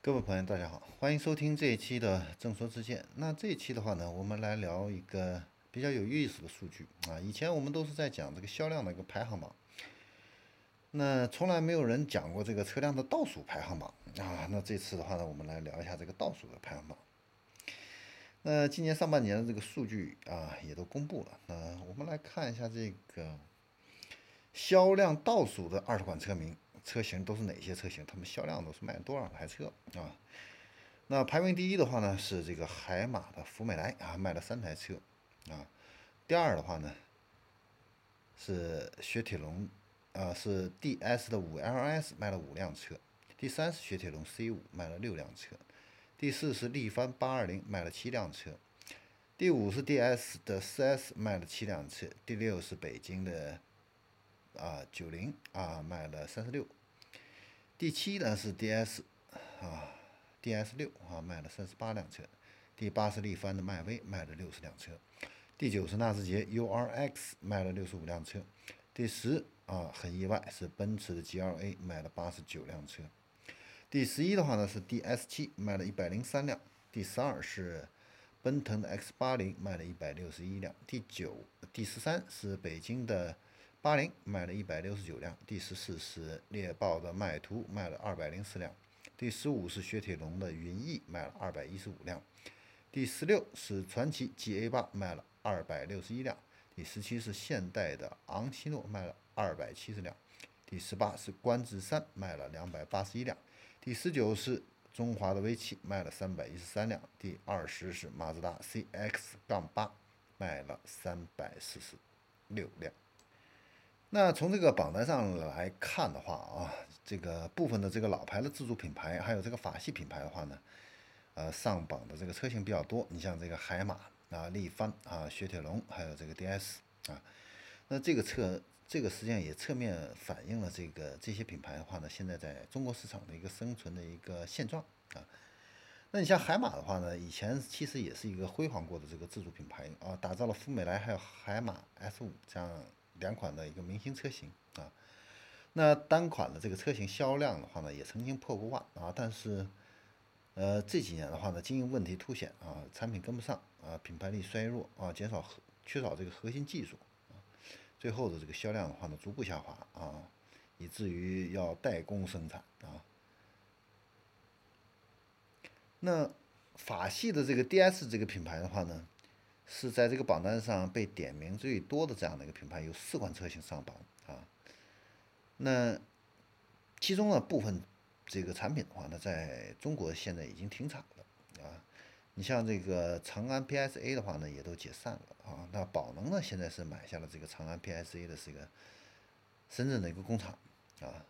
各位朋友，大家好，欢迎收听这一期的正说之见。那这一期的话呢，我们来聊一个比较有意思的数据啊。以前我们都是在讲这个销量的一个排行榜，那从来没有人讲过这个车辆的倒数排行榜啊。那这次的话呢，我们来聊一下这个倒数的排行榜。那今年上半年的这个数据啊，也都公布了。那我们来看一下这个销量倒数的二十款车名。车型都是哪些车型？他们销量都是卖多少台车啊？那排名第一的话呢，是这个海马的福美来啊，卖了三台车啊。第二的话呢，是雪铁龙啊，是 DS 的五 LS 卖了五辆车。第三是雪铁龙 C 五卖了六辆车。第四是力帆八二零卖了七辆车。第五是 DS 的四 S 卖了七辆车。第六是北京的啊九零啊卖了三十六。第七呢是 DS 啊，DS 六啊卖了三十八辆车，第八是力帆的迈威卖了六十辆车，第九是纳智捷 URX 卖了六十五辆车，第十啊很意外是奔驰的 GLA 卖了八十九辆车，第十一的话呢是 DS 七卖了一百零三辆，第十二是奔腾的 X 八零卖了一百六十一辆，第九第十三是北京的。八零卖了一百六十九辆，第十四是猎豹的迈图卖了二百零四辆，第十五是雪铁龙的云翼卖了二百一十五辆，第十六是传祺 GA 八卖了二百六十一辆，第十七是现代的昂希诺卖了二百七十辆，第十八是观致三卖了两百八十一辆，第十九是中华的威七卖了三百一十三辆，第二十是马自达 CX 杠八卖了三百四十六辆。那从这个榜单上来看的话啊，这个部分的这个老牌的自主品牌，还有这个法系品牌的话呢，呃，上榜的这个车型比较多。你像这个海马啊、力帆啊、雪铁龙，还有这个 DS 啊，那这个侧这个实际上也侧面反映了这个这些品牌的话呢，现在在中国市场的一个生存的一个现状啊。那你像海马的话呢，以前其实也是一个辉煌过的这个自主品牌啊，打造了福美来还有海马 S 五这样。两款的一个明星车型啊，那单款的这个车型销量的话呢，也曾经破过万啊，但是，呃，这几年的话呢，经营问题凸显啊，产品跟不上啊，品牌力衰弱啊，减少核缺少这个核心技术啊，最后的这个销量的话呢，逐步下滑啊，以至于要代工生产啊。那法系的这个 DS 这个品牌的话呢？是在这个榜单上被点名最多的这样的一个品牌，有四款车型上榜啊。那其中呢部分这个产品的话呢，在中国现在已经停产了啊。你像这个长安 PSA 的话呢，也都解散了啊。那宝能呢，现在是买下了这个长安 PSA 的这个深圳的一个工厂啊。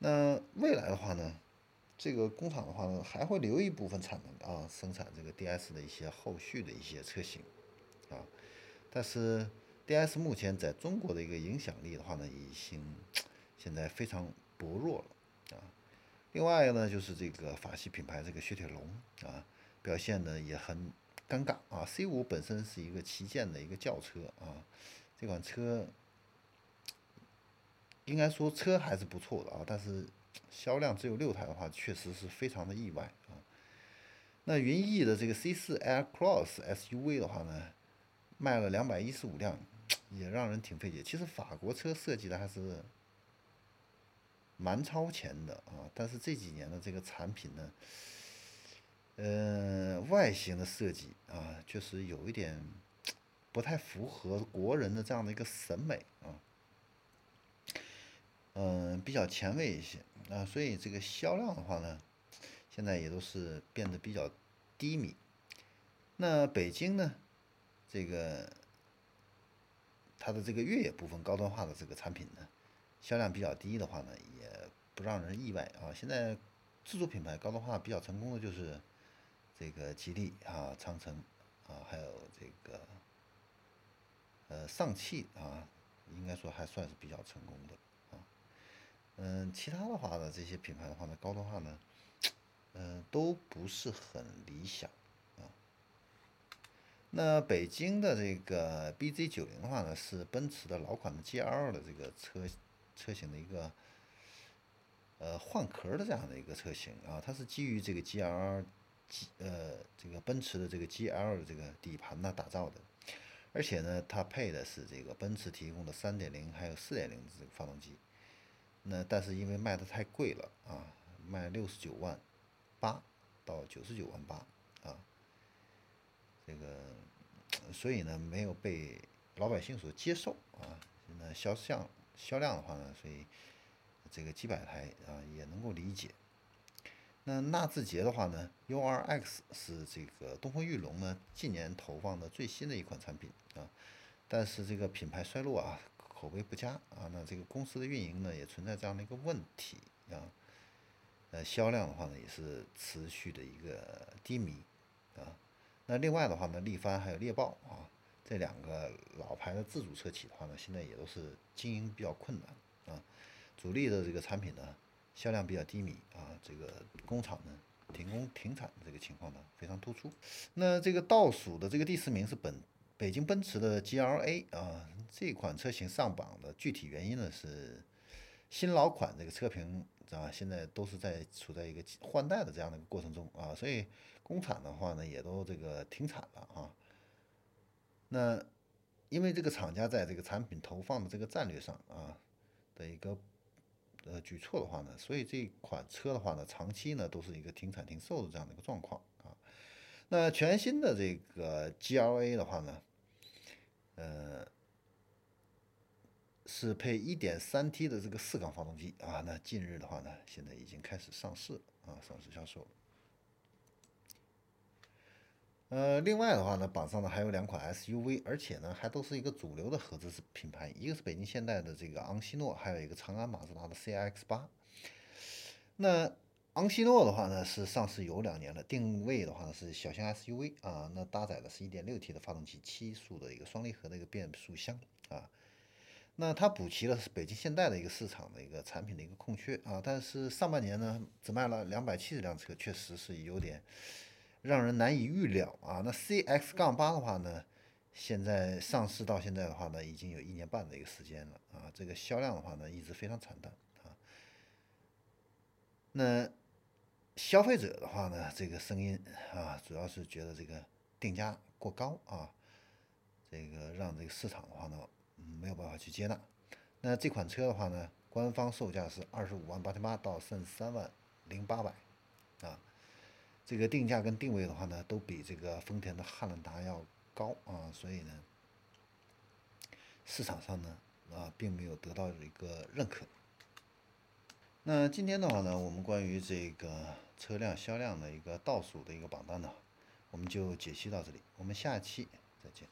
那未来的话呢？这个工厂的话呢，还会留一部分产能啊，生产这个 DS 的一些后续的一些车型啊。但是 DS 目前在中国的一个影响力的话呢，已经现在非常薄弱了啊。另外一个呢，就是这个法系品牌这个雪铁龙啊，表现呢也很尴尬啊。C 五本身是一个旗舰的一个轿车啊，这款车应该说车还是不错的啊，但是。销量只有六台的话，确实是非常的意外啊。那云逸的这个 C4 Air Cross SUV 的话呢，卖了两百一十五辆，也让人挺费解。其实法国车设计的还是蛮超前的啊，但是这几年的这个产品呢，呃，外形的设计啊，确实有一点 不太符合国人的这样的一个审美啊。嗯，比较前卫一些啊，所以这个销量的话呢，现在也都是变得比较低迷。那北京呢，这个它的这个越野部分高端化的这个产品呢，销量比较低的话呢，也不让人意外啊。现在自主品牌高端化比较成功的就是这个吉利啊、长城啊，还有这个呃上汽啊，应该说还算是比较成功的。嗯，其他的话呢，这些品牌的话呢，高端化呢，嗯，都不是很理想啊。那北京的这个 BZ 九零的话呢，是奔驰的老款的 GL 的这个车车型的一个呃换壳的这样的一个车型啊，它是基于这个 GL，呃这个奔驰的这个 GL 的这个底盘呢打造的，而且呢它配的是这个奔驰提供的3.0还有4.0的这个发动机，那但是因为卖的太贵了啊，卖六十九万八到九十九万八啊，这个所以呢没有被老百姓所接受啊，那销量销量的话呢，所以。这个几百台啊也能够理解。那纳智捷的话呢，U2X 是这个东风裕隆呢近年投放的最新的一款产品啊，但是这个品牌衰落啊，口碑不佳啊，那这个公司的运营呢也存在这样的一个问题啊，呃销量的话呢也是持续的一个低迷啊。那另外的话呢，力帆还有猎豹啊这两个老牌的自主车企的话呢，现在也都是经营比较困难啊。主力的这个产品呢，销量比较低迷啊，这个工厂呢停工停产的这个情况呢非常突出。那这个倒数的这个第四名是本北京奔驰的 GLA 啊，这款车型上榜的具体原因呢是新老款这个车评啊，现在都是在处在一个换代的这样的一个过程中啊，所以工厂的话呢也都这个停产了啊。那因为这个厂家在这个产品投放的这个战略上啊的一个。呃，举措的话呢，所以这款车的话呢，长期呢都是一个停产停售的这样的一个状况啊。那全新的这个 GLA 的话呢，呃，是配 1.3T 的这个四缸发动机啊。那近日的话呢，现在已经开始上市啊，上市销售。呃，另外的话呢，榜上呢还有两款 SUV，而且呢还都是一个主流的合资品牌，一个是北京现代的这个昂希诺，还有一个长安马自达的 CX-8。那昂希诺的话呢是上市有两年了，定位的话呢是小型 SUV 啊，那搭载的是一点六 T 的发动机，七速的一个双离合的一个变速箱啊。那它补齐了是北京现代的一个市场的一个产品的一个空缺啊，但是上半年呢只卖了两百七十辆车，确实是有点。让人难以预料啊！那 CX 杠八的话呢，现在上市到现在的话呢，已经有一年半的一个时间了啊。这个销量的话呢，一直非常惨淡啊。那消费者的话呢，这个声音啊，主要是觉得这个定价过高啊，这个让这个市场的话呢，没有办法去接纳。那这款车的话呢，官方售价是二十五万八千八到三十三万零八百啊。这个定价跟定位的话呢，都比这个丰田的汉兰达要高啊，所以呢，市场上呢啊，并没有得到一个认可。那今天的话呢，我们关于这个车辆销量的一个倒数的一个榜单呢，我们就解析到这里，我们下期再见。